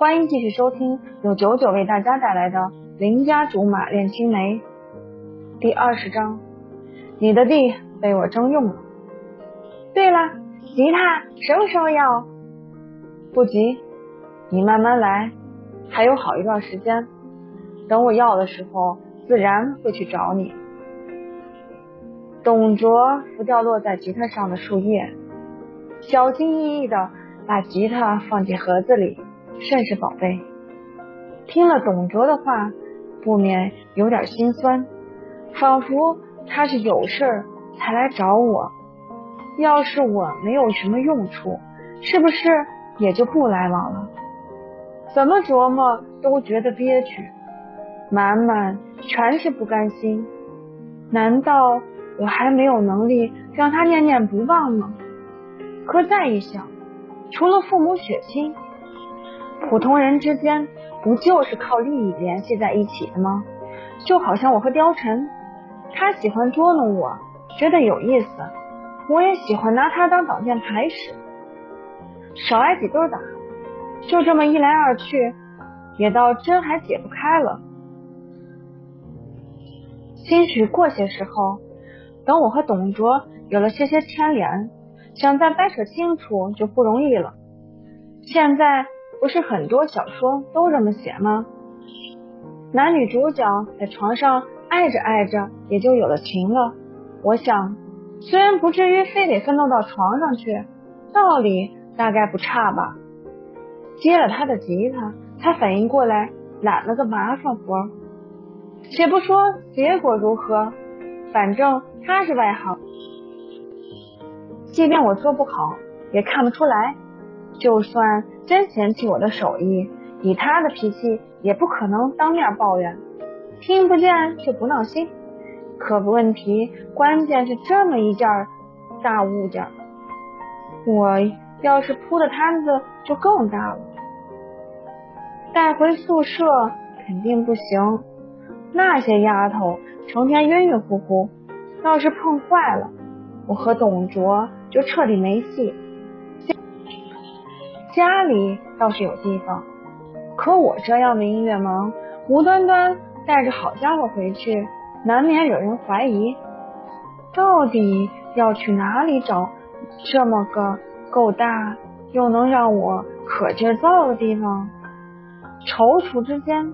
欢迎继续收听由九九为大家带来的《邻家竹马恋青梅》第二十章。你的地被我征用了。对了，吉他什么时候要？不急，你慢慢来，还有好一段时间。等我要的时候，自然会去找你。董卓拂掉落在吉他上的树叶，小心翼翼的把吉他放进盒子里，甚是宝贝。听了董卓的话，不免有点心酸，仿佛他是有事才来找我。要是我没有什么用处，是不是也就不来往了？怎么琢磨都觉得憋屈，满满全是不甘心。难道？我还没有能力让他念念不忘吗？可再一想，除了父母血亲，普通人之间不就是靠利益联系在一起的吗？就好像我和貂蝉，他喜欢捉弄我，觉得有意思，我也喜欢拿他当挡箭牌使，少挨几顿打，就这么一来二去，也倒真还解不开了。兴许过些时候。等我和董卓有了些些牵连，想再掰扯清楚就不容易了。现在不是很多小说都这么写吗？男女主角在床上爱着爱着也就有了情了。我想，虽然不至于非得奋斗到床上去，道理大概不差吧。接了他的吉他，才反应过来揽了个麻烦活。且不说结果如何。反正他是外行，即便我做不好，也看不出来。就算真嫌弃我的手艺，以他的脾气，也不可能当面抱怨。听不见就不闹心。可问题关键是这么一件大物件，我要是铺的摊子就更大了，带回宿舍肯定不行。那些丫头。成天晕晕乎乎，要是碰坏了，我和董卓就彻底没戏。家里倒是有地方，可我这样的音乐盲，无端端带着好家伙回去，难免惹人怀疑。到底要去哪里找这么个够大又能让我可劲造的地方？踌躇之间，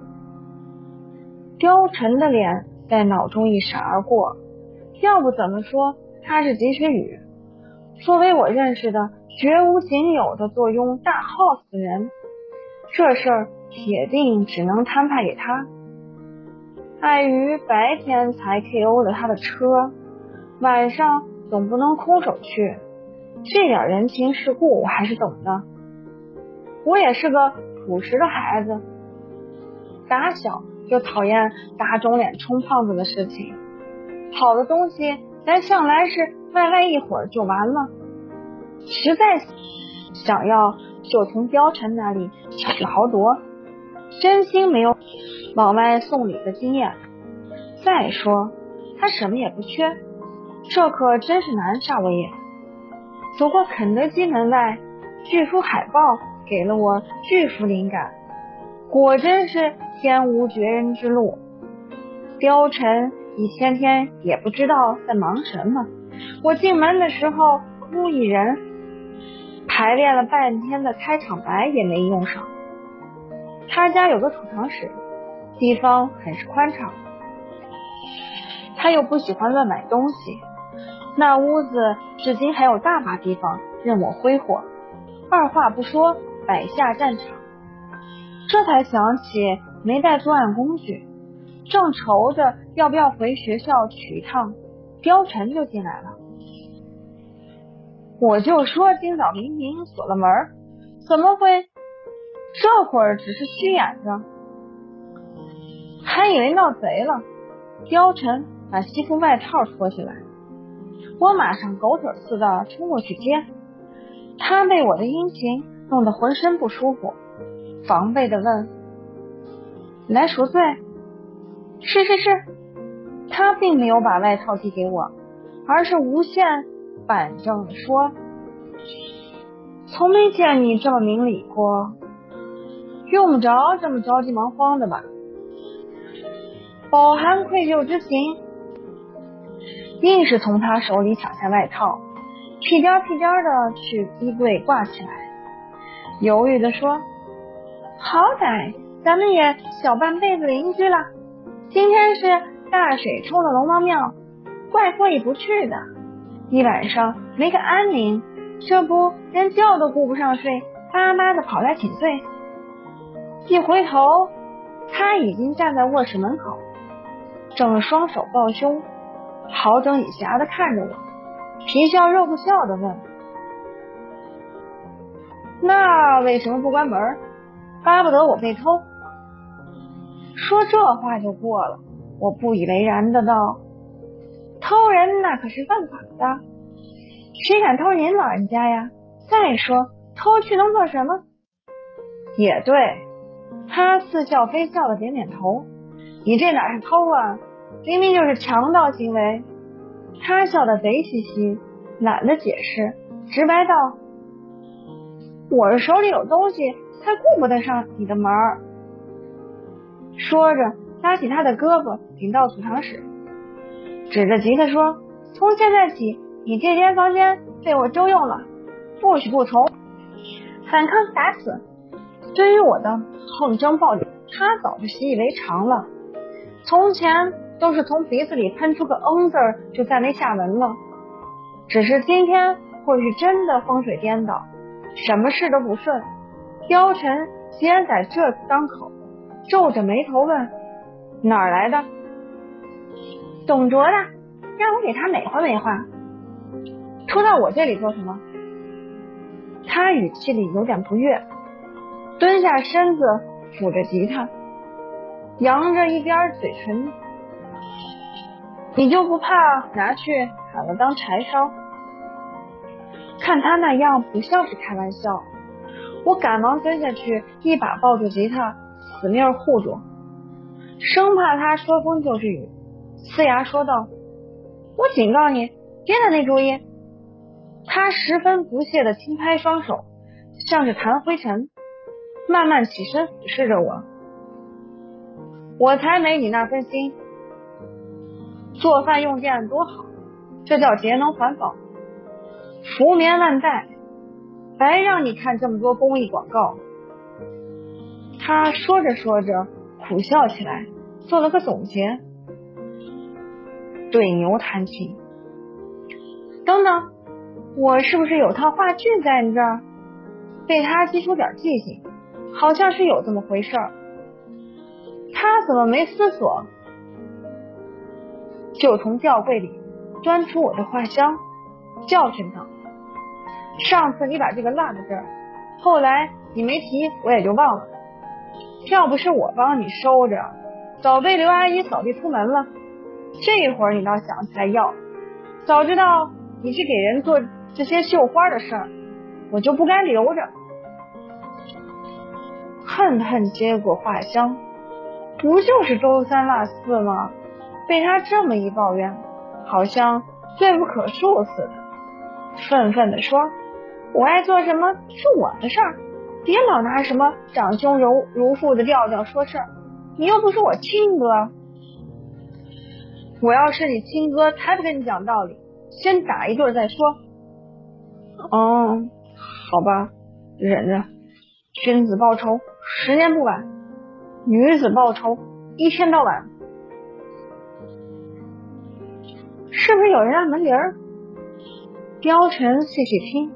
貂蝉的脸。在脑中一闪而过，要不怎么说他是及时雨？作为我认识的绝无仅有的坐拥大 house 的人，这事儿铁定只能摊派给他。碍于白天才 K.O. 了他的车，晚上总不能空手去，这点人情世故我还是懂的。我也是个朴实的孩子，打小。就讨厌打肿脸充胖子的事情。好的东西，咱向来是歪歪一会儿就完了。实在想要，就从貂蝉那里巧取豪夺。真心没有往外送礼的经验。再说，他什么也不缺，这可真是难煞我也。走过肯德基门外，巨幅海报给了我巨幅灵感。果真是天无绝人之路。貂蝉一天天也不知道在忙什么。我进门的时候孤一人，排练了半天的开场白也没用上。他家有个储藏室，地方很是宽敞。他又不喜欢乱买东西，那屋子至今还有大把地方任我挥霍。二话不说，摆下战场。这才想起没带作案工具，正愁着要不要回学校取一趟，貂蝉就进来了。我就说今早明明锁了门，怎么会这会儿只是虚掩着？还以为闹贼了。貂蝉把西服外套脱下来，我马上狗腿似的冲过去接，他被我的殷勤弄得浑身不舒服。防备的问：“来赎罪？”“是是是。”他并没有把外套递给我，而是无限板正说：“从没见你这么明理过。”用不着这么着急忙慌的吧？饱含愧疚之情，硬是从他手里抢下外套，屁颠屁颠的去衣柜挂起来，犹豫的说：“好歹咱们也小半辈子邻居了，今天是大水冲了龙王庙，怪过意不去的，一晚上没个安宁，这不连觉都顾不上睡，巴巴的跑来请罪。一回头，他已经站在卧室门口。”正双手抱胸，好整以暇的看着我，皮笑肉不笑的问：“那为什么不关门？巴不得我被偷？”说这话就过了，我不以为然的道：“偷人那可是犯法的，谁敢偷您老人家呀？再说偷去能做什么？”也对，他似笑非笑的点点头。你这哪是偷啊？明明就是强盗行为。他笑得贼兮兮，懒得解释，直白道：“我是手里有东西，才顾不得上你的门。”说着，拉起他的胳膊，领到储藏室，指着吉他说：“从现在起，你这间房间被我征用了，不许不从。”反抗打死。对于我的横征暴敛，他早就习以为常了。从前都是从鼻子里喷出个嗯字就再没下文了，只是今天或许真的风水颠倒，什么事都不顺。貂蝉先在这当口，皱着眉头问：“哪儿来的？”董卓的，让我给他美化美化。出到我这里做什么？他语气里有点不悦，蹲下身子抚着吉他。扬着一边嘴唇，你就不怕拿去砍了当柴烧？看他那样，不像是开玩笑。我赶忙蹲下去，一把抱住吉他，死命护住，生怕他说风就是雨。呲牙说道：“我警告你，别打那主意。”他十分不屑的轻拍双手，像是弹灰尘，慢慢起身俯视着我。我才没你那份心，做饭用电多好，这叫节能环保，福棉万代，白让你看这么多公益广告。他说着说着苦笑起来，做了个总结，对牛弹琴。等等，我是不是有套话剧在你这儿？被他激出点记性，好像是有这么回事儿。他怎么没思索，就从吊柜里端出我的画箱，教训道：“上次你把这个落在这儿，后来你没提，我也就忘了。要不是我帮你收着，早被刘阿姨扫地出门了。这会儿你倒想起来要，早知道你是给人做这些绣花的事儿，我就不该留着。”恨恨接过画箱。不就是周三落四吗？被他这么一抱怨，好像罪不可恕似的，愤愤地说：“我爱做什么是我的事儿，别老拿什么长兄如如父的调调说事儿。你又不是我亲哥，我要是你亲哥，才不跟你讲道理，先打一顿再说。”哦，好吧，忍着，君子报仇，十年不晚。女子报仇，一天到晚，是不是有人按门铃？貂蝉细细听，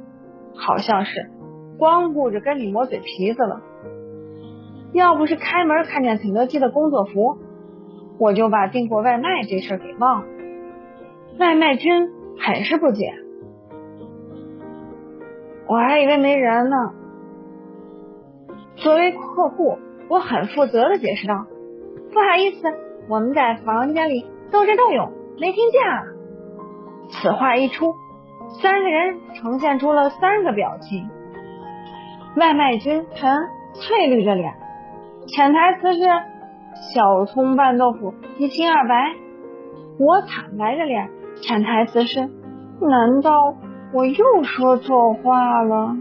好像是，光顾着跟你磨嘴皮子了。要不是开门看见肯德基的工作服，我就把订过外卖这事给忘了。外卖君很是不解，我还以为没人呢。作为客户。我很负责的解释道：“不好意思，我们在房间里斗智斗勇，没听见。”啊。”此话一出，三个人呈现出了三个表情。外卖君陈翠绿着脸，潜台词是小葱拌豆腐一清二白。我惨白着脸，潜台词是难道我又说错话了？